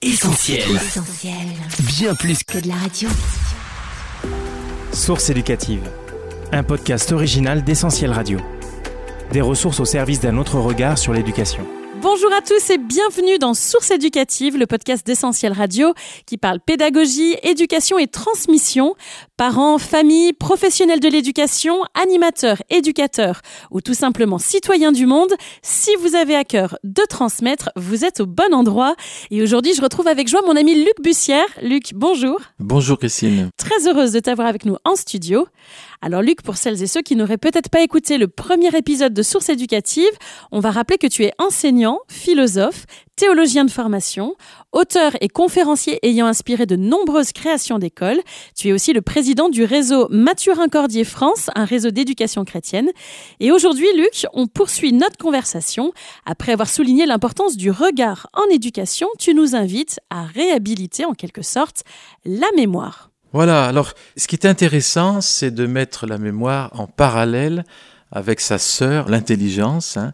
Essentiel. Bien plus que de la radio. Source éducative. Un podcast original d'Essentiel Radio. Des ressources au service d'un autre regard sur l'éducation. Bonjour à tous et bienvenue dans Source éducative, le podcast d'Essentiel Radio qui parle pédagogie, éducation et transmission. Parents, familles, professionnels de l'éducation, animateurs, éducateurs ou tout simplement citoyens du monde, si vous avez à cœur de transmettre, vous êtes au bon endroit. Et aujourd'hui, je retrouve avec joie mon ami Luc Bussière. Luc, bonjour. Bonjour Christine. Très heureuse de t'avoir avec nous en studio. Alors Luc, pour celles et ceux qui n'auraient peut-être pas écouté le premier épisode de Source éducative, on va rappeler que tu es enseignant, philosophe, théologien de formation, auteur et conférencier ayant inspiré de nombreuses créations d'écoles. Tu es aussi le président du réseau Mathurin Cordier France, un réseau d'éducation chrétienne. Et aujourd'hui, Luc, on poursuit notre conversation. Après avoir souligné l'importance du regard en éducation, tu nous invites à réhabiliter en quelque sorte la mémoire. Voilà, alors ce qui est intéressant, c'est de mettre la mémoire en parallèle avec sa sœur, l'intelligence. Hein.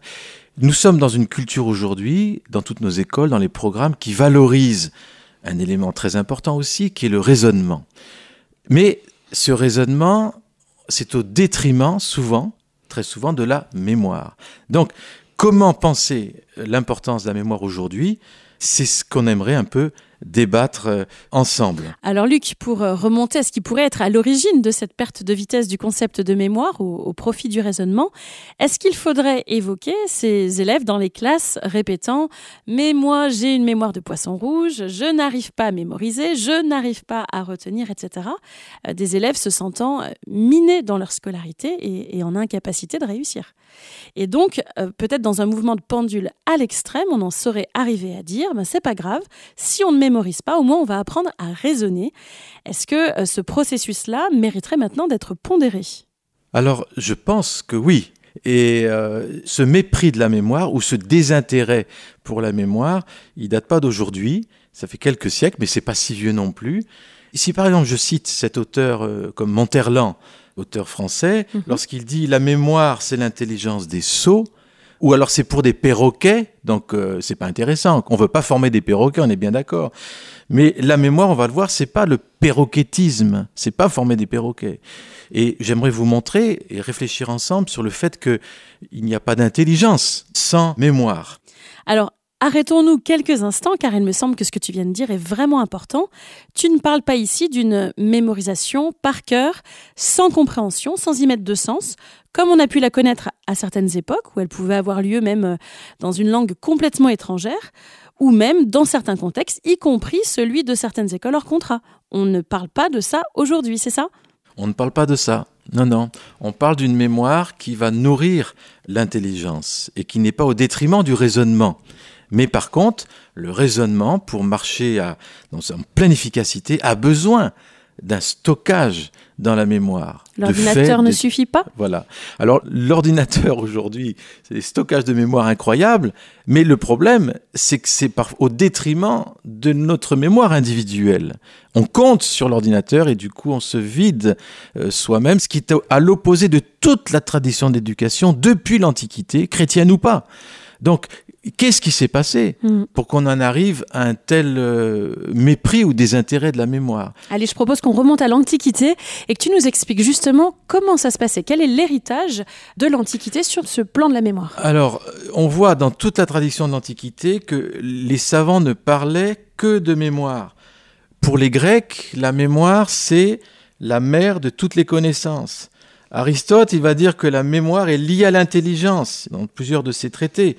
Nous sommes dans une culture aujourd'hui, dans toutes nos écoles, dans les programmes, qui valorise un élément très important aussi, qui est le raisonnement. Mais ce raisonnement, c'est au détriment, souvent, très souvent, de la mémoire. Donc, comment penser l'importance de la mémoire aujourd'hui? C'est ce qu'on aimerait un peu débattre euh, ensemble. Alors Luc, pour euh, remonter à ce qui pourrait être à l'origine de cette perte de vitesse du concept de mémoire au, profit du raisonnement, est-ce qu'il faudrait évoquer ces élèves dans les classes répétant ⁇ Mais moi j'ai une mémoire de poisson rouge, je n'arrive pas à mémoriser, je n'arrive pas à retenir, etc. Euh, Des élèves se sentant minés dans leur scolarité et, en incapacité de réussir. Et donc, peut-être dans un mouvement de pendule à l'extrême, on en saurait arriver à dire ⁇ ben, C'est pas grave, si on ne mémorise pas, au moins on va apprendre à raisonner. Est-ce que euh, ce processus-là mériterait maintenant d'être pondéré? Alors, je pense que oui. Et euh, ce mépris de la mémoire ou ce désintérêt pour la mémoire, il date pas d'aujourd'hui. Ça fait quelques siècles, mais c'est pas si vieux non plus. Si par exemple je cite cet auteur euh, comme Monterland, auteur français, mhm. lorsqu'il dit la mémoire c'est l'intelligence des sots, ou alors c'est pour des perroquets, donc euh, c'est pas intéressant. On veut pas former des perroquets, on est bien d'accord. Mais la mémoire, on va le voir, c'est pas le perroquetisme, c'est pas former des perroquets. Et j'aimerais vous montrer et réfléchir ensemble sur le fait qu'il n'y a pas d'intelligence sans mémoire. Alors, Arrêtons-nous quelques instants car il me semble que ce que tu viens de dire est vraiment important. Tu ne parles pas ici d'une mémorisation par cœur, sans compréhension, sans y mettre de sens, comme on a pu la connaître à certaines époques où elle pouvait avoir lieu même euh, dans une langue complètement étrangère ou même dans certains contextes, y compris celui de certaines écoles hors contrat. On ne parle pas de ça aujourd'hui, c'est ça? On ne parle pas de ça. Non, non. On parle d'une mémoire qui va nourrir l'intelligence et qui n'est pas au détriment du raisonnement. Mais par contre, le raisonnement, pour marcher à, dans, en pleine efficacité, a besoin d'un stockage dans la mémoire. L'ordinateur ne suffit pas? Voilà. Alors, l'ordinateur aujourd'hui, c'est des stockages de mémoire incroyables, mais le problème, c'est que c'est au détriment de notre mémoire individuelle. On compte sur l'ordinateur et du coup, on se vide euh, soi-même, ce qui est à l'opposé de toute la tradition d'éducation depuis l'Antiquité, chrétienne ou pas. Donc, Qu'est-ce qui s'est passé mm. pour qu'on en arrive à un tel euh, mépris ou désintérêt de la mémoire? Allez, je propose qu'on remonte à l'Antiquité et que tu nous expliques justement comment ça se passait. Quel est l'héritage de l'Antiquité sur ce plan de la mémoire? Alors, on voit dans toute la tradition de l'Antiquité que les savants ne parlaient que de mémoire. Pour les Grecs, la mémoire, c'est la mère de toutes les connaissances. Aristote, il va dire que la mémoire est liée à l'intelligence dans plusieurs de ses traités.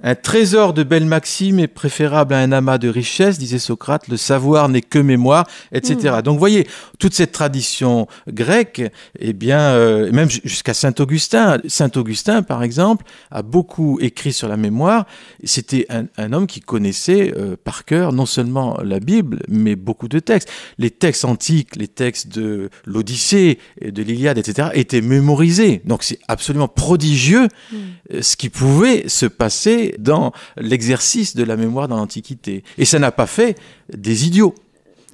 Un trésor de belles maximes est préférable à un amas de richesses, disait Socrate, le savoir n'est que mémoire, etc. Hmm. Donc vous voyez, toute cette tradition grecque, eh bien, euh, même jusqu'à Saint Augustin, Saint Augustin par exemple, a beaucoup écrit sur la mémoire. C'était un, homme qui connaissait euh, par cœur non seulement la Bible, mais beaucoup de textes. Les textes antiques, les textes de l'Odyssée, de l'Iliade, etc., étaient mémorisés. Donc c'est absolument prodigieux hmm. euh, ce qui pouvait se passer dans l'exercice de la mémoire dans l'Antiquité. Et ça n'a pas fait des idiots.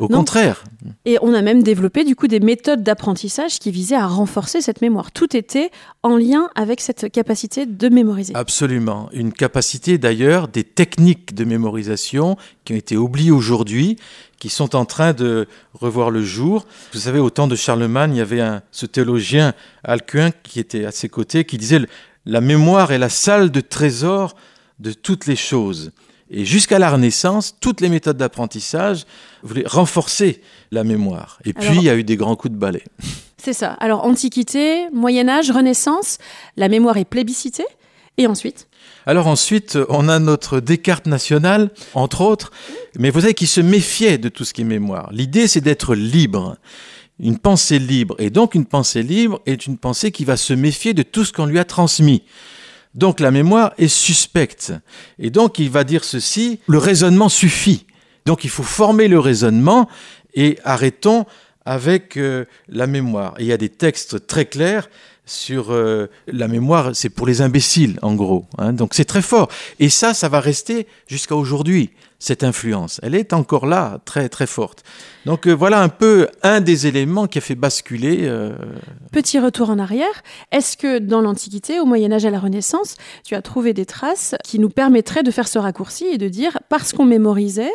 Au contraire. Et on a même développé du coup des méthodes d'apprentissage qui visaient à renforcer cette mémoire. Tout était en lien avec cette capacité de mémoriser. Absolument. Une capacité d'ailleurs, des techniques de mémorisation qui ont été oubliées aujourd'hui, qui sont en train de revoir le jour. Vous savez, au temps de Charlemagne, il y avait un, ce théologien Alcuin qui était à ses côtés, qui disait la mémoire est la salle de trésor de toutes les choses. Et jusqu'à la Renaissance, toutes les méthodes d'apprentissage voulaient renforcer la mémoire. Et puis, il y a eu des grands coups de balai. C'est ça. Alors, Antiquité, Moyen Âge, Renaissance, la mémoire est plébiscitée. Et ensuite? Alors ensuite, on a notre Descartes national, entre autres, mais vous savez, qui se méfiait de tout ce qui est mémoire. L'idée, c'est d'être libre. Une pensée libre. Et donc, une pensée libre est une pensée qui va se méfier de tout ce qu'on lui a transmis. Donc la mémoire est suspecte. Et donc il va dire ceci, le raisonnement suffit. Donc il faut former le raisonnement et arrêtons avec euh, la mémoire. Il y a des textes très clairs sur euh, la mémoire, c'est pour les imbéciles en gros. Hein. Donc c'est très fort. Et ça, ça va rester jusqu'à aujourd'hui cette influence. Elle est encore là, très très forte. Donc euh, voilà un peu un des éléments qui a fait basculer. Euh, Petit retour en arrière. Est-ce que dans l'Antiquité, au Moyen Âge, à la Renaissance, tu as trouvé des traces qui nous permettraient de faire ce raccourci et de dire, parce qu'on mémorisait,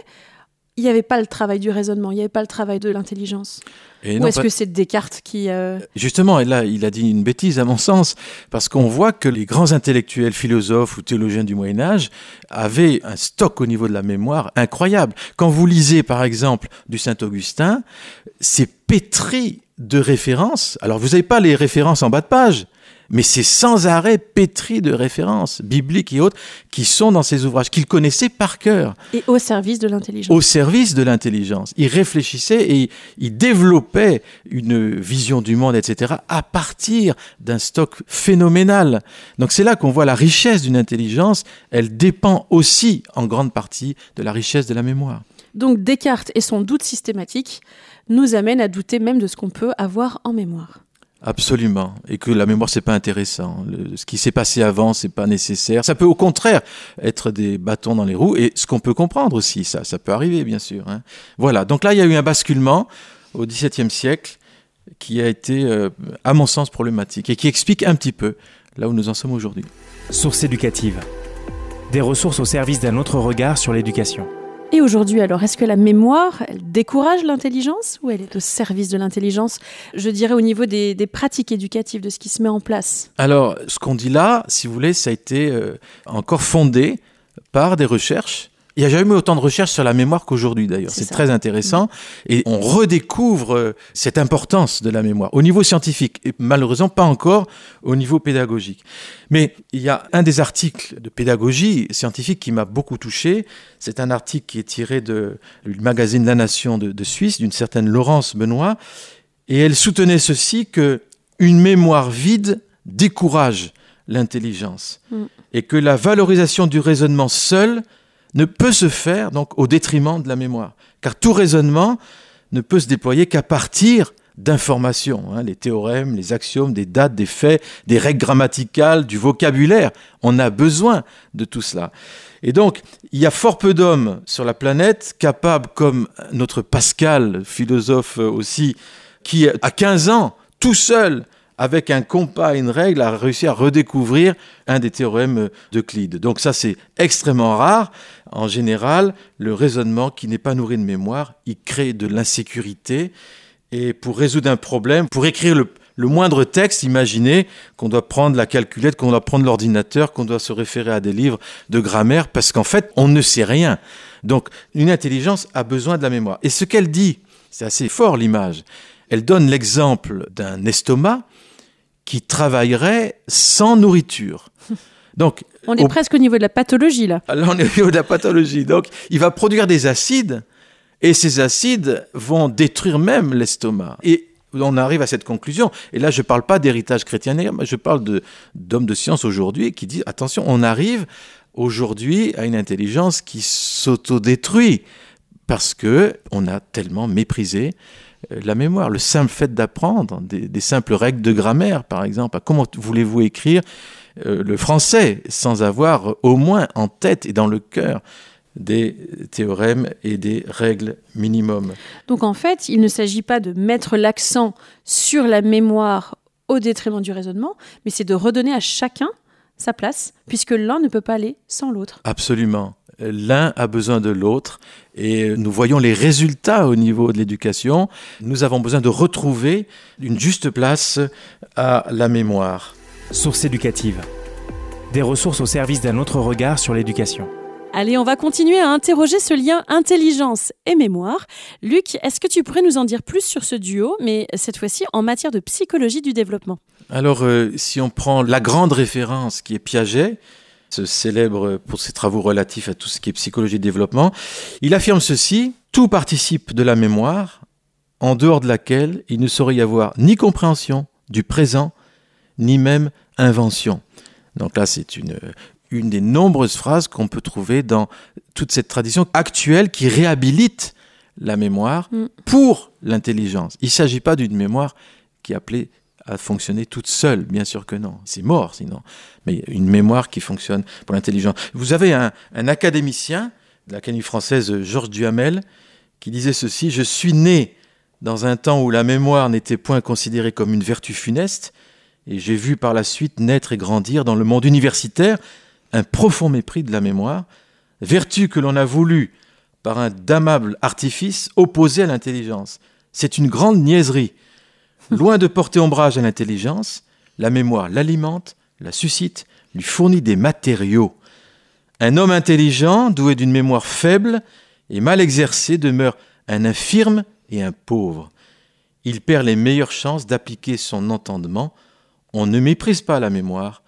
il n'y avait pas le travail du raisonnement, il n'y avait pas le travail de l'intelligence Ou est-ce que c'est Descartes qui... Euh, Justement, et là, il a dit une bêtise à mon sens, parce qu'on voit que les grands intellectuels, philosophes ou théologiens du Moyen Âge avaient un stock au niveau de la mémoire incroyable. Quand vous lisez, par exemple, du Saint-Augustin, c'est pétri de références. Alors, vous n'avez pas les références en bas de page, mais c'est sans arrêt pétri de références bibliques et autres qui sont dans ces ouvrages, qu'il connaissait par cœur. Et au service de l'intelligence. Au service de l'intelligence. Il réfléchissait et il développait une vision du monde, etc., à partir d'un stock phénoménal. Donc c'est là qu'on voit la richesse d'une intelligence. Elle dépend aussi en grande partie de la richesse de la mémoire. Donc Descartes et son doute systématique nous amènent à douter même de ce qu'on peut avoir en mémoire. Absolument, et que la mémoire c'est pas intéressant. ce qui s'est passé avant c'est pas nécessaire. Ça peut au contraire être des bâtons dans les roues, et ce qu'on peut comprendre aussi, ça, ça peut arriver bien sûr. Hein. Voilà. Donc là il y a eu un basculement au XVIIe siècle qui a été, euh, à mon sens, problématique et qui explique un petit peu là où nous en sommes aujourd'hui. Source éducative. Des ressources au service d'un autre regard sur l'éducation. Et aujourd'hui, alors, est-ce que la mémoire, décourage l'intelligence ou elle est au service de l'intelligence? Je dirais au niveau des, pratiques éducatives, de ce qui se met en place. Alors, ce qu'on dit là, si vous voulez, ça a été euh, encore fondé par des recherches il n'y a jamais eu autant de recherches sur la mémoire qu'aujourd'hui d'ailleurs. C'est très intéressant. Mm. Et on redécouvre euh, cette importance de la mémoire au niveau scientifique et malheureusement pas encore au niveau pédagogique. Mais il y a un des articles de pédagogie scientifique qui m'a beaucoup touché. C'est un article qui est tiré de, du magazine La Nation de, Suisse, d'une certaine Laurence Benoît. Et elle soutenait ceci que une mémoire vide décourage l'intelligence. Mm. Et que la valorisation du raisonnement seul ne peut se faire donc au détriment de la mémoire. Car tout raisonnement ne peut se déployer qu'à partir d'informations, hein, les théorèmes, les axiomes, des dates, des faits, des règles grammaticales, du vocabulaire. On a besoin de tout cela. Et donc, il y a fort peu d'hommes sur la planète capables, comme notre Pascal, philosophe aussi, qui à 15 ans, tout seul, avec un compas et une règle, a réussi à redécouvrir un des théorèmes d'Euclide. Donc ça, c'est extrêmement rare. En général, le raisonnement qui n'est pas nourri de mémoire, il crée de l'insécurité. Et pour résoudre un problème, pour écrire le, moindre texte, imaginez qu'on doit prendre la calculette, qu'on doit prendre l'ordinateur, qu'on doit se référer à des livres de grammaire, parce qu'en fait, on ne sait rien. Donc, une intelligence a besoin de la mémoire. Et ce qu'elle dit, c'est assez fort l'image. Elle donne l'exemple d'un estomac qui travaillerait sans nourriture. Donc, on est presque au niveau de la pathologie là. Là, on est au niveau de la pathologie. Donc, il va produire des acides et ces acides vont détruire même l'estomac. Et on arrive à cette conclusion. Et là, je ne parle pas d'héritage chrétien, je parle d'hommes de, de science aujourd'hui qui disent attention, on arrive aujourd'hui à une intelligence qui s'autodétruit parce que on a tellement méprisé la mémoire, le simple fait d'apprendre, des, simples règles de grammaire, par exemple. Comment voulez-vous écrire euh, le français sans avoir au moins en tête et dans le cœur des théorèmes et des règles minimum. Donc en fait, il ne s'agit pas de mettre l'accent sur la mémoire au détriment du raisonnement, mais c'est de redonner à chacun sa place, puisque l'un ne peut pas aller sans l'autre. Absolument. L'un a besoin de l'autre et nous voyons les résultats au niveau de l'éducation. Nous avons besoin de retrouver une juste place à la mémoire. Source éducative. Des ressources au service d'un autre regard sur l'éducation. Allez, on va continuer à interroger ce lien intelligence et mémoire. Luc, est-ce que tu pourrais nous en dire plus sur ce duo, mais cette fois-ci en matière de psychologie du développement? Alors, euh, si on prend la grande référence qui est Piaget, ce célèbre pour ses travaux relatifs à tout ce qui est psychologie du développement, il affirme ceci, tout participe de la mémoire, en dehors de laquelle il ne saurait y avoir ni compréhension du présent, ni même invention. Donc là, c'est une, une des nombreuses phrases qu'on peut trouver dans toute cette tradition actuelle qui réhabilite la mémoire mm. pour l'intelligence. Il ne s'agit pas d'une mémoire qui est appelée à fonctionner toute seule, bien sûr que non. C'est mort sinon. Mais une mémoire qui fonctionne pour l'intelligence. Vous avez un, un académicien de l'Académie française, Georges Duhamel, qui disait ceci Je suis né dans un temps où la mémoire n'était point considérée comme une vertu funeste, et j'ai vu par la suite naître et grandir dans le monde universitaire un profond mépris de la mémoire, vertu que l'on a voulu, par un damnable artifice, opposer à l'intelligence. C'est une grande niaiserie. Loin de porter ombrage à l'intelligence, la mémoire l'alimente, la suscite, lui fournit des matériaux. Un homme intelligent, doué d'une mémoire faible et mal exercée, demeure un infirme et un pauvre. Il perd les meilleures chances d'appliquer son entendement. On ne méprise pas la mémoire,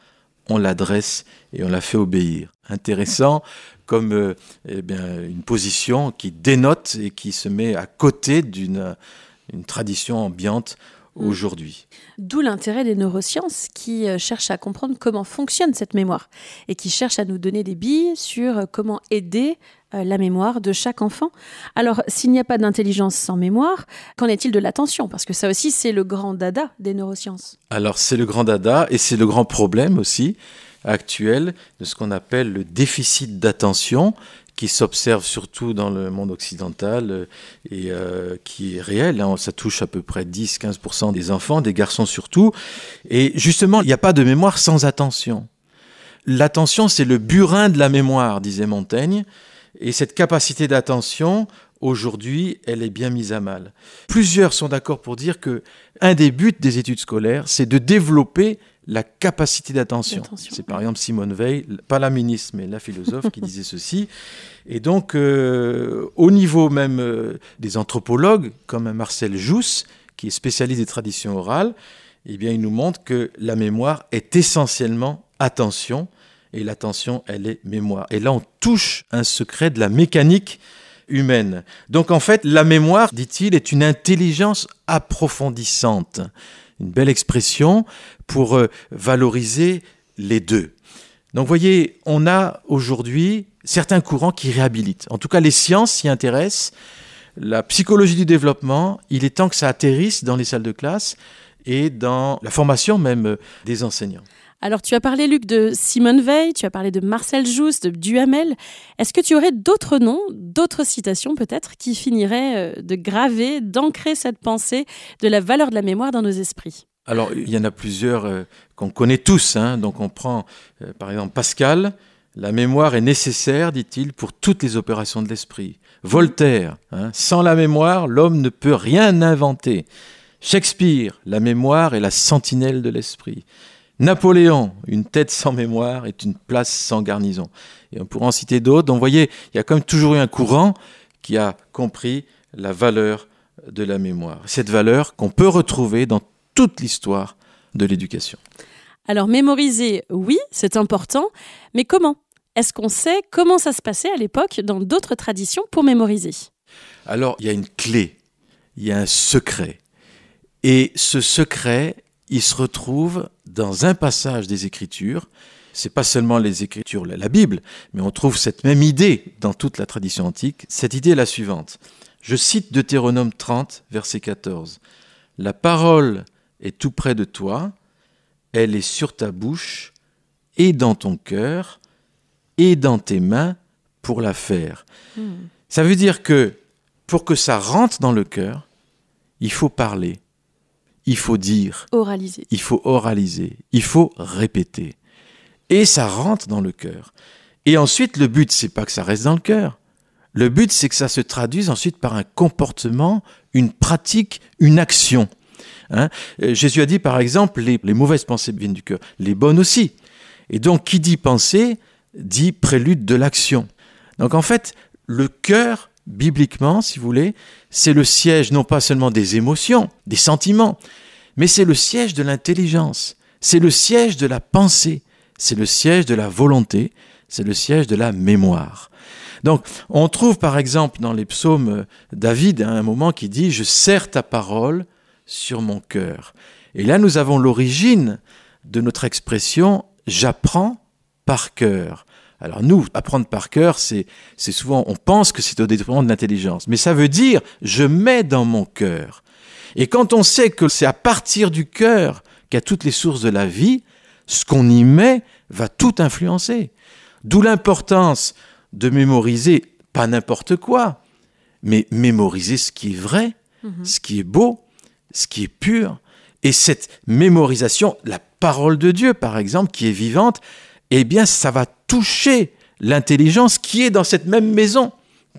on l'adresse et on la fait obéir. Intéressant comme euh, eh une position qui dénote et qui se met à côté d'une une tradition ambiante. Aujourd'hui. D'où l'intérêt des neurosciences qui euh, cherchent à comprendre comment fonctionne cette mémoire et qui cherchent à nous donner des billes sur euh, comment aider euh, la mémoire de chaque enfant. Alors, s'il n'y a pas d'intelligence sans mémoire, qu'en est-il de l'attention? Parce que ça aussi, c'est le grand dada des neurosciences. Alors, c'est le grand dada et c'est le grand problème aussi actuel de ce qu'on appelle le déficit d'attention qui s'observe surtout dans le monde occidental euh, et euh, qui est réel. Hein. Ça touche à peu près 10-15% des enfants, des garçons surtout. Et justement, il n'y a pas de mémoire sans attention. L'attention, c'est le burin de la mémoire, disait Montaigne. Et cette capacité d'attention, aujourd'hui, elle est bien mise à mal. Plusieurs sont d'accord pour dire que un des buts des études scolaires, c'est de développer la capacité d'attention. C'est par exemple Simone Veil, pas la ministre, mais la philosophe, qui disait ceci. Et donc, euh, au niveau même euh, des anthropologues, comme Marcel Jousse, qui est spécialiste des traditions orales, eh bien, il nous montre que la mémoire est essentiellement attention, et l'attention, elle est mémoire. Et là, on touche un secret de la mécanique humaine. Donc en fait, la mémoire, dit-il, est une intelligence approfondissante. Une belle expression pour euh, valoriser les deux. Donc voyez, on a aujourd'hui certains courants qui réhabilitent. En tout cas, les sciences s'y intéressent. La psychologie du développement, il est temps que ça atterrisse dans les salles de classe et dans la formation même euh, des enseignants. Alors, tu as parlé, Luc, de Simone Veil, tu as parlé de Marcel Jousse, de Duhamel. Est-ce que tu aurais d'autres noms, d'autres citations peut-être, qui finiraient euh, de graver, d'ancrer cette pensée de la valeur de la mémoire dans nos esprits? Alors, il y en a plusieurs euh, qu'on connaît tous. Hein. Donc, on prend euh, par exemple Pascal. La mémoire est nécessaire, dit-il, pour toutes les opérations de l'esprit. Voltaire, hein, sans la mémoire, l'homme ne peut rien inventer. Shakespeare, la mémoire est la sentinelle de l'esprit. Napoléon, une tête sans mémoire est une place sans garnison. Et on pourrait en citer d'autres. Donc vous voyez, il y a quand même toujours eu un courant qui a compris la valeur de la mémoire. Cette valeur qu'on peut retrouver dans toute l'histoire de l'éducation. Alors mémoriser, oui, c'est important, mais comment? Est-ce qu'on sait comment ça se passait à l'époque dans d'autres traditions pour mémoriser? Alors il y a une clé, il y a un secret. Et ce secret, il se retrouve dans un passage des Écritures. C'est pas seulement les Écritures, la Bible, mais on trouve cette même idée dans toute la tradition antique. Cette idée est la suivante. Je cite Deutéronome 30, verset 14. La parole est tout près de toi, elle est sur ta bouche et dans ton cœur et dans tes mains pour la faire. Hmm. Ça veut dire que pour que ça rentre dans le cœur, il faut parler, il faut dire, oraliser. il faut oraliser, il faut répéter. Et ça rentre dans le cœur. Et ensuite, le but, c'est pas que ça reste dans le cœur. Le but, c'est que ça se traduise ensuite par un comportement, une pratique, une action. Hein? Euh, Jésus a dit, par exemple, les, les mauvaises pensées viennent du cœur, les bonnes aussi. Et donc, qui dit penser, dit prélude de l'action. Donc, en fait, le cœur, bibliquement, si vous voulez, c'est le siège non pas seulement des émotions, des sentiments, mais c'est le siège de l'intelligence, c'est le siège de la pensée, c'est le siège de la volonté, c'est le siège de la mémoire. Donc, on trouve par exemple dans les psaumes euh, David à un moment qui dit Je serre ta parole sur mon cœur. Et là, nous avons l'origine de notre expression J'apprends par cœur. Alors nous, apprendre par cœur, c'est souvent, on pense que c'est au détriment de l'intelligence, mais ça veut dire je mets dans mon cœur. Et quand on sait que c'est à partir du cœur qu'il y a toutes les sources de la vie, ce qu'on y met va tout influencer. D'où l'importance de mémoriser pas n'importe quoi, mais mémoriser ce qui est vrai, mhm. ce qui est beau, ce qui est pur. Et cette mémorisation, la parole de Dieu par exemple, qui est vivante, eh bien ça va toucher l'intelligence qui est dans cette même maison,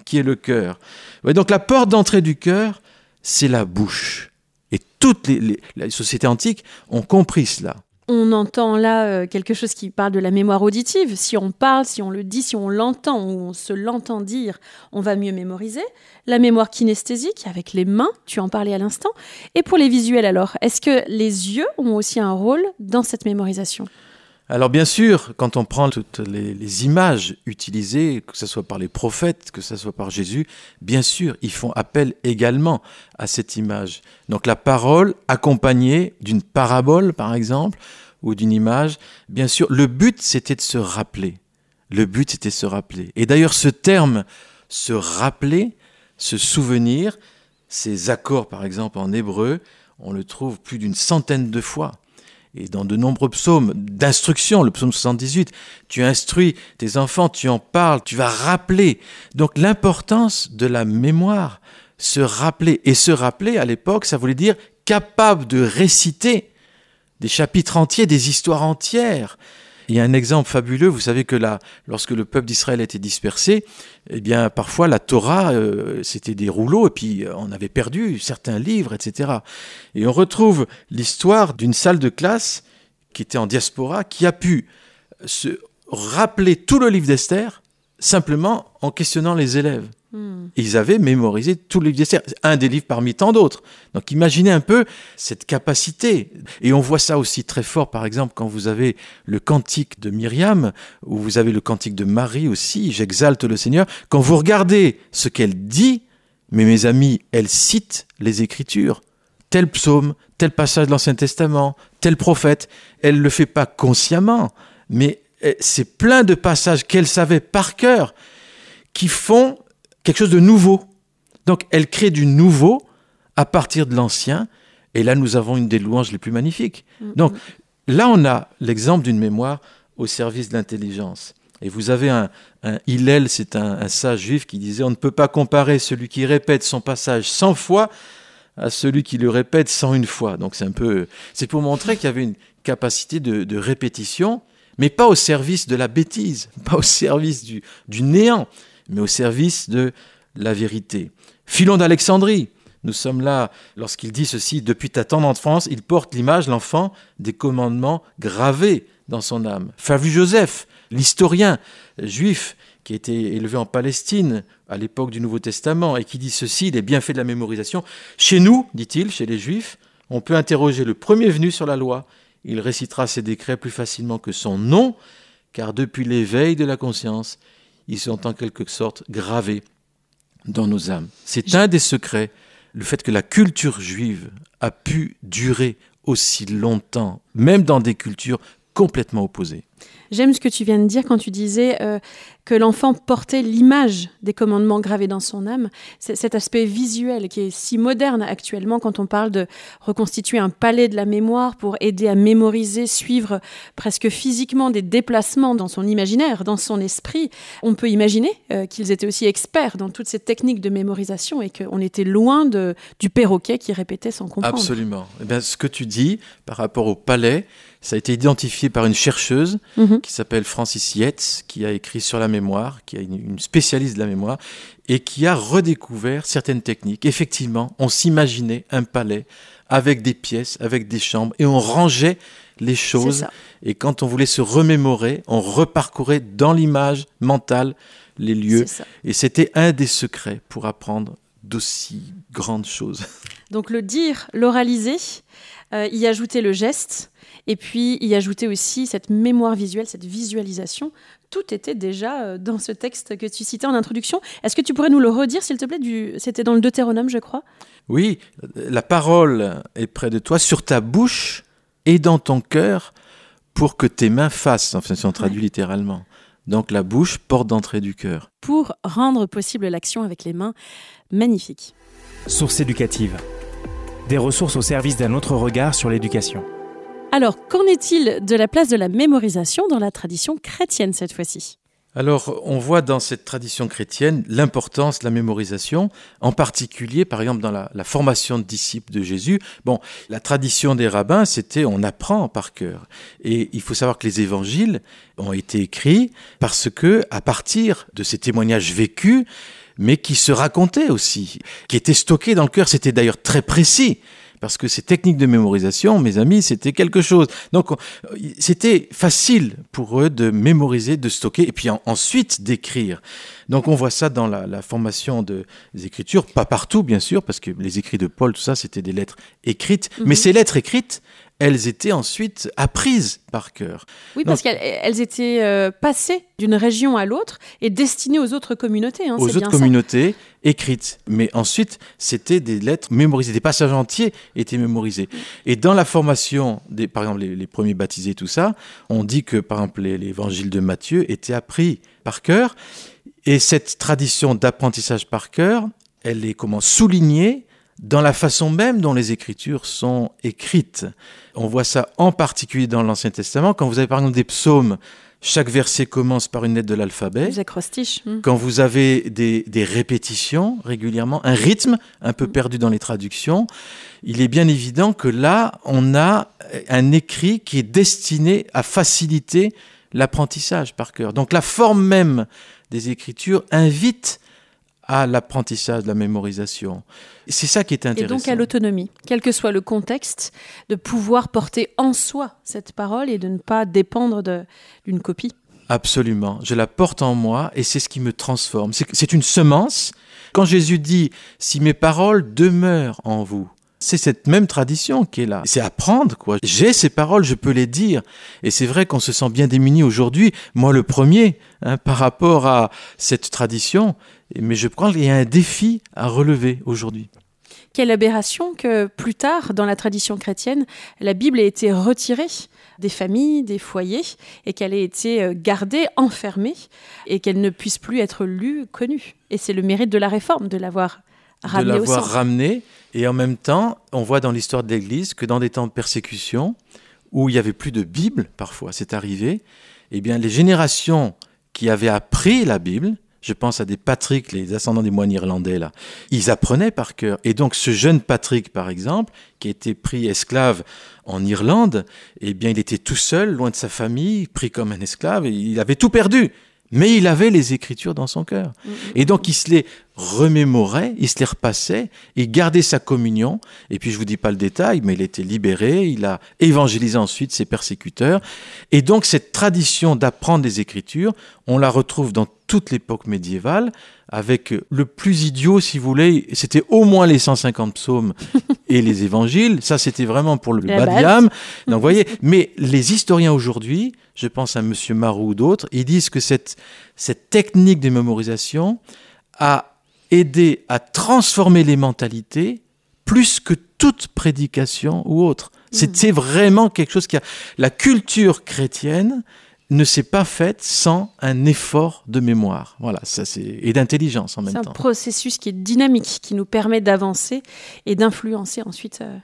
qui est le cœur. donc la porte d'entrée du cœur, c'est la bouche. Et toutes les sociétés antiques ont compris cela on entend là euh, quelque chose qui parle de la mémoire auditive. Si on parle, si on le dit, si on l'entend ou on se l'entend dire, on va mieux mémoriser. La mémoire kinesthésique avec les mains, tu en parlais à l'instant. Et pour les visuels alors, est-ce que les yeux ont aussi un rôle dans cette mémorisation? Alors bien sûr, quand on prend toutes les, images utilisées, que ce soit par les prophètes, que ce soit par Jésus, bien sûr, ils font appel également à cette image. Donc la parole accompagnée d'une parabole, par exemple, ou d'une image, bien sûr, le but c'était de se rappeler. Le but c'était de se rappeler. Et d'ailleurs ce terme, se rappeler, se souvenir, ces accords par exemple en hébreu, on le trouve plus d'une centaine de fois et dans de nombreux psaumes d'instruction, le psaume 78, tu instruis tes enfants, tu en parles, tu vas rappeler. Donc l'importance de la mémoire, se rappeler. Et se rappeler, à l'époque, ça voulait dire capable de réciter des chapitres entiers, des histoires entières. Il y a un exemple fabuleux, vous savez que là, lorsque le peuple d'Israël était dispersé, eh bien parfois la Torah, euh, c'était des rouleaux, et puis euh, on avait perdu certains livres, etc. Et on retrouve l'histoire d'une salle de classe qui était en diaspora, qui a pu se rappeler tout le livre d'Esther simplement en questionnant les élèves. Hmm. Ils avaient mémorisé tous les livres d'Esther, un des livres parmi tant d'autres. Donc imaginez un peu cette capacité. Et on voit ça aussi très fort, par exemple, quand vous avez le cantique de Myriam, ou vous avez le cantique de Marie aussi, j'exalte le Seigneur. Quand vous regardez ce qu'elle dit, mais mes amis, elle cite les Écritures. Tel psaume, tel passage de l'Ancien Testament, tel prophète. Elle ne le fait pas consciemment, mais eh, c'est plein de passages qu'elle savait par cœur qui font quelque chose de nouveau. Donc elle crée du nouveau à partir de l'ancien, et là nous avons une des louanges les plus magnifiques. Mm-hmm. Donc là on a l'exemple d'une mémoire au service de l'intelligence. Et vous avez un, un Hillel, c'est un, sage juif qui disait on ne peut pas comparer celui qui répète son passage 100 fois à celui qui le répète 101 fois. Donc c'est un peu, c'est pour montrer qu'il y avait une capacité de, répétition, mais pas au service de la bêtise, pas au service du, du néant, mais au service de la vérité. Philon d'Alexandrie, nous sommes là lorsqu'il dit ceci, depuis ta tendre enfance, il porte l'image, l'enfant, des commandements gravés dans son âme. Flavius Joseph, l'historien juif qui a été élevé en Palestine à l'époque du Nouveau Testament et qui dit ceci, les bienfaits de la mémorisation. Chez nous, dit-il, chez les juifs, on peut interroger le premier venu sur la loi. Il récitera ses décrets plus facilement que son nom, car depuis l'éveil de la conscience, ils sont en quelque sorte gravés dans nos âmes. C'est un des secrets, le fait que la culture juive a pu durer aussi longtemps, même dans des cultures complètement opposées. J'aime ce que tu viens de dire quand tu disais euh, que l'enfant portait l'image des commandements gravés dans son âme. Cet aspect visuel qui est si moderne actuellement quand on parle de reconstituer un palais de la mémoire pour aider à mémoriser, suivre presque physiquement des déplacements dans son imaginaire, dans son esprit. On peut imaginer euh, qu'ils étaient aussi experts dans toutes ces techniques de mémorisation et qu'on était loin du perroquet qui répétait sans comprendre. Absolument. Eh bien, ce que tu dis par rapport au palais, ça a été identifié par une chercheuse mhm. qui s'appelle Francis Yates, qui a écrit sur la mémoire, qui est une, spécialiste de la mémoire, et qui a redécouvert certaines techniques. Effectivement, on s'imaginait un palais avec des pièces, avec des chambres, et on rangeait les choses. Et quand on voulait se remémorer, on reparcourait dans l'image mentale les lieux. Et c'était un des secrets pour apprendre d'aussi grandes choses. Donc le dire, l'oraliser, euh, y ajouter le geste, et puis y ajouter aussi cette mémoire visuelle, cette visualisation. Tout était déjà euh, dans ce texte que tu citais en introduction. Est-ce que tu pourrais nous le redire, s'il te plaît du... C'était dans le Deutéronome, je crois? Oui, la parole est près de toi, sur ta bouche et dans ton cœur, pour que tes mains fassent, enfin si on traduit littéralement. Donc la bouche, porte d'entrée du cœur. Pour rendre possible l'action avec les mains, magnifique. Source éducative. Des ressources au service d'un autre regard sur l'éducation. Alors, qu'en est-il de la place de la mémorisation dans la tradition chrétienne cette fois-ci? Alors, on voit dans cette tradition chrétienne l'importance de la mémorisation, en particulier, par exemple, dans la, formation de disciples de Jésus. Bon, la tradition des rabbins, c'était on apprend par cœur. Et il faut savoir que les évangiles ont été écrits parce que, à partir de ces témoignages vécus, mais qui se racontaient aussi, qui étaient stockés dans le cœur, c'était d'ailleurs très précis parce que ces techniques de mémorisation, mes amis, c'était quelque chose. Donc, c'était facile pour eux de mémoriser, de stocker, et puis ensuite d'écrire. Donc, on voit ça dans la, formation des écritures, pas partout, bien sûr, parce que les écrits de Paul, tout ça, c'était des lettres écrites. Mais mhm. ces lettres écrites, elles étaient ensuite apprises par cœur. Oui, parce qu'elles étaient euh, passées d'une région à l'autre et destinées aux autres communautés. Hein, aux autres communautés écrites. Mais ensuite, c'était des lettres mémorisées, des passages entiers étaient mémorisés. Et dans la formation, des, par exemple, les, premiers baptisés, tout ça, on dit que, par exemple, l'évangile de Matthieu était appris par cœur. Et cette tradition d'apprentissage par cœur, elle est comment soulignée dans la façon même dont les Écritures sont écrites. On voit ça en particulier dans l'Ancien Testament, quand vous avez par exemple des psaumes, chaque verset commence par une lettre de l'alphabet. Hmm. Quand vous avez des, répétitions régulièrement, un rythme un peu hmm. perdu dans les traductions, il est bien évident que là, on a un écrit qui est destiné à faciliter l'apprentissage par cœur. Donc la forme même des Écritures invite à l'apprentissage, la mémorisation. C'est ça qui est intéressant. Et donc à l'autonomie, quel que soit le contexte, de pouvoir porter en soi cette parole et de ne pas dépendre d'une copie. Absolument, je la porte en moi et c'est ce qui me transforme. C'est une semence. Quand Jésus dit, si mes paroles demeurent en vous, c'est cette même tradition qui est là. C'est apprendre, quoi. J'ai ces paroles, je peux les dire. Et c'est vrai qu'on se sent bien démuni aujourd'hui, moi le premier, hein, par rapport à cette tradition. Mais je crois qu'il y a un défi à relever aujourd'hui. Quelle aberration que plus tard, dans la tradition chrétienne, la Bible ait été retirée des familles, des foyers, et qu'elle ait été euh, gardée, enfermée, et qu'elle ne puisse plus être lue, connue. Et c'est le mérite de la réforme de l'avoir ramenée. De l'avoir ramenée, et en même temps, on voit dans l'histoire de l'Église que dans des temps de persécution, où il y avait plus de Bible, parfois, c'est arrivé, eh bien, les générations qui avaient appris la Bible, je pense à des Patrick, les ascendants des moines irlandais, là. Ils apprenaient par cœur. Et donc, ce jeune Patrick, par exemple, qui était pris esclave en Irlande, eh bien, il était tout seul, loin de sa famille, pris comme un esclave, et il avait tout perdu mais il avait les Écritures dans son cœur. Mm, mm. Et donc il se les remémorait, il se les repassait, il gardait sa communion, et puis je vous dis pas le détail, mais il était libéré, il a évangélisé ensuite ses persécuteurs. Et donc cette tradition d'apprendre les Écritures, on la retrouve dans toute l'époque médiévale, avec le plus idiot, si vous voulez, c'était au moins les 150 psaumes et les évangiles. Ça, c'était vraiment pour le bas de gamme. Donc, voyez, mais les historiens aujourd'hui, je pense à M. Marou ou d'autres, ils disent que cette, cette technique de mémorisation a aidé à transformer les mentalités plus que toute prédication ou autre. C'était mmh. vraiment quelque chose qui a... La culture chrétienne ne s'est pas faite sans un effort de mémoire. Voilà, ça c'est et d'intelligence en même temps. C'est un processus qui est dynamique, qui nous permet d'avancer et d'influencer ensuite euh,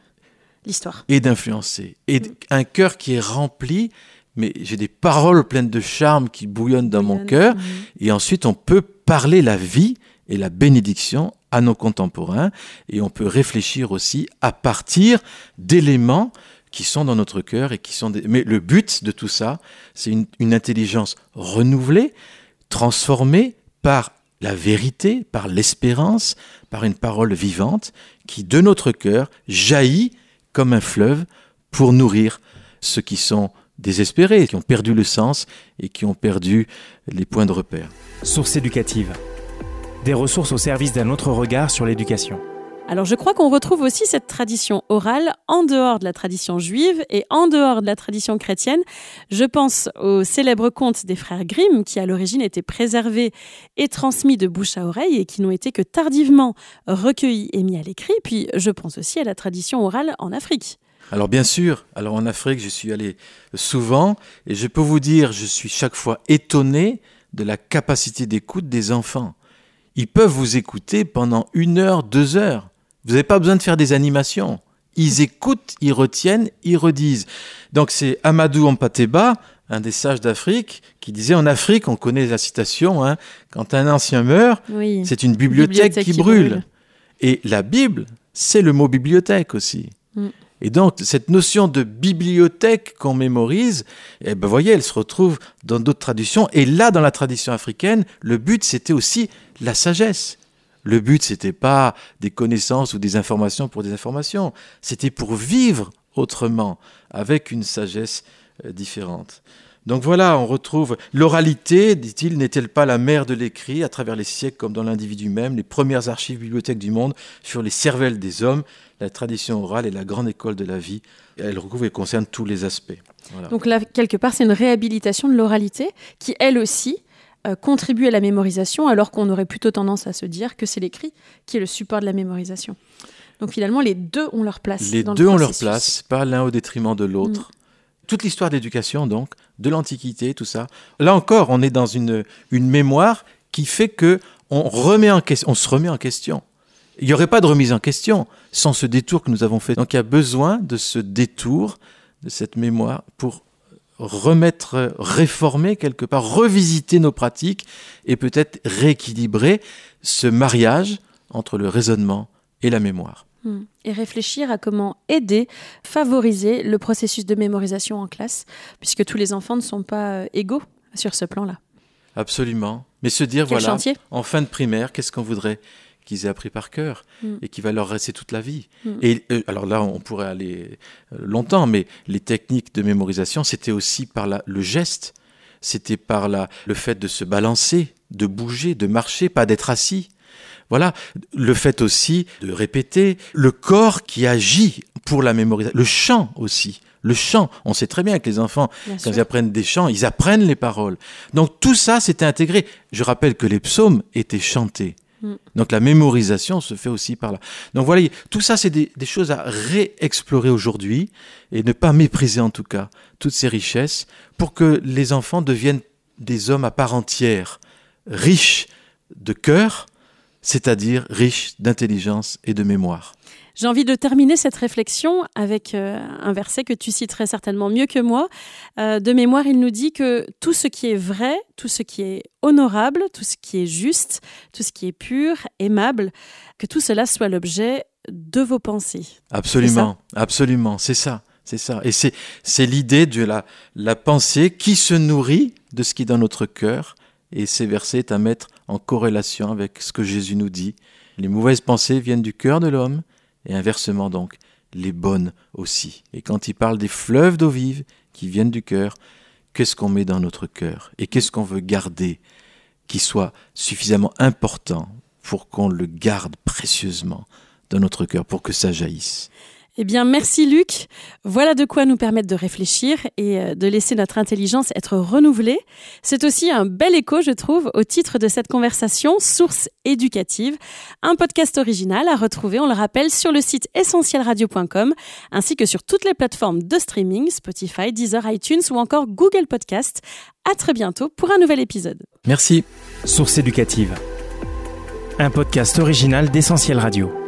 l'histoire. Et d'influencer. Et mm. un cœur qui est rempli, mais j'ai des paroles pleines de charme qui bouillonnent dans mon cœur. Mm. Et ensuite, on peut parler la vie et la bénédiction à nos contemporains. Et on peut réfléchir aussi à partir d'éléments qui sont dans notre cœur et qui sont des... Mais le but de tout ça, c'est une, une, intelligence renouvelée, transformée par la vérité, par l'espérance, par une parole vivante qui, de notre cœur, jaillit comme un fleuve pour nourrir ceux qui sont désespérés, qui ont perdu le sens et qui ont perdu les points de repère. Source éducative. Des ressources au service d'un autre regard sur l'éducation. Alors je crois qu'on retrouve aussi cette tradition orale en dehors de la tradition juive et en dehors de la tradition chrétienne. Je pense au célèbre conte des frères Grimm qui à l'origine étaient préservés et transmis de bouche à oreille et qui n'ont été que tardivement recueillis et mis à l'écrit. Puis je pense aussi à la tradition orale en Afrique. Alors bien sûr, alors en Afrique je suis allé souvent et je peux vous dire, je suis chaque fois étonné de la capacité d'écoute des enfants. Ils peuvent vous écouter pendant une heure, deux heures. Vous n'avez pas besoin de faire des animations. Ils écoutent, ils retiennent, ils redisent. Donc c'est Amadou Ampateba, un des sages d'Afrique, qui disait en Afrique, on connaît la citation, hein, quand un ancien meurt, c'est une bibliothèque, qui, brûle. Et la Bible, c'est le mot bibliothèque aussi. Mm. Et donc, cette notion de bibliothèque qu'on mémorise, eh ben, voyez, elle se retrouve dans d'autres traditions. Et là, dans la tradition africaine, le but, c'était aussi la sagesse. Le but, c'était pas des connaissances ou des informations pour des informations. C'était pour vivre autrement, avec une sagesse euh, différente. Donc voilà, on retrouve l'oralité, dit-il, n'est-elle pas la mère de l'écrit à travers les siècles comme dans l'individu même Les premières archives bibliothèques du monde sur les cervelles des hommes, la tradition orale est la grande école de la vie. Elle recouvre et concerne tous les aspects. Donc là, quelque part, c'est une réhabilitation de l'oralité qui, elle aussi, euh, contribuer à la mémorisation, alors qu'on aurait plutôt tendance à se dire que c'est l'écrit qui est le support de la mémorisation. Donc finalement, les deux ont leur place. Les deux ont leur place, pas l'un au détriment de l'autre. Mm. Toute l'histoire de l'éducation, donc, de l'Antiquité, tout ça. Là encore, on est dans une, une mémoire qui fait que on, remet en on se remet en question. Il n'y aurait pas de remise en question sans ce détour que nous avons fait. Donc il y a besoin de ce détour, de cette mémoire, pour remettre, réformer quelque part, revisiter nos pratiques et peut-être rééquilibrer ce mariage entre le raisonnement et la mémoire. Hmm. Et réfléchir à comment aider, favoriser le processus de mémorisation en classe, puisque tous les enfants ne sont pas euh, égaux sur ce plan-là. Absolument. Mais se dire, voilà, en fin de primaire, qu'est-ce qu'on voudrait qu'ils aient appris par cœur mm. et qui va leur rester toute la vie. Mm. Et euh, alors là, on pourrait aller euh, longtemps, mais les techniques de mémorisation, c'était aussi par la, le geste, c'était par la, le fait de se balancer, de bouger, de marcher, pas d'être assis. Voilà, le fait aussi de répéter, le corps qui agit pour la mémorisation, le chant aussi. Le chant, on sait très bien que les enfants, quand ils apprennent des chants, ils apprennent les paroles. Donc tout ça, c'était intégré. Je rappelle que les psaumes étaient chantés. Mm. Donc la mémorisation se fait aussi par là. Donc voilà, tout ça, c'est des, choses à réexplorer aujourd'hui et ne pas mépriser en tout cas toutes ces richesses pour que les enfants deviennent des hommes à part entière, riches de cœur, c'est-à-dire riches d'intelligence et de mémoire. J'ai envie de terminer cette réflexion avec euh, un verset que tu citerais certainement mieux que moi. Euh, de mémoire, il nous dit que tout ce qui est vrai, tout ce qui est honorable, tout ce qui est juste, tout ce qui est pur, aimable, que tout cela soit l'objet de vos pensées. Absolument, absolument, c'est ça. C'est ça. Et c'est, l'idée de la, la pensée qui se nourrit de ce qui est dans notre cœur. Et ces versets à mettre en corrélation avec ce que Jésus nous dit. Les mauvaises pensées viennent du cœur de l'homme et inversement donc, les bonnes aussi. Et quand il parle des fleuves d'eau vive qui viennent du cœur, qu'est-ce qu'on met dans notre cœur? Et qu'est-ce qu'on veut garder qui soit suffisamment important pour qu'on le garde précieusement dans notre cœur, pour que ça jaillisse? Eh bien, merci Luc. Voilà de quoi nous permettre de réfléchir et euh, de laisser notre intelligence être renouvelée. C'est aussi un bel écho, je trouve, au titre de cette conversation, Source éducative, un podcast original à retrouver, on le rappelle, sur le site essentielradio.com ainsi que sur toutes les plateformes de streaming, Spotify, Deezer, iTunes ou encore Google Podcast. À très bientôt pour un nouvel épisode. Merci. Source éducative. Un podcast original d'Essentiel Radio.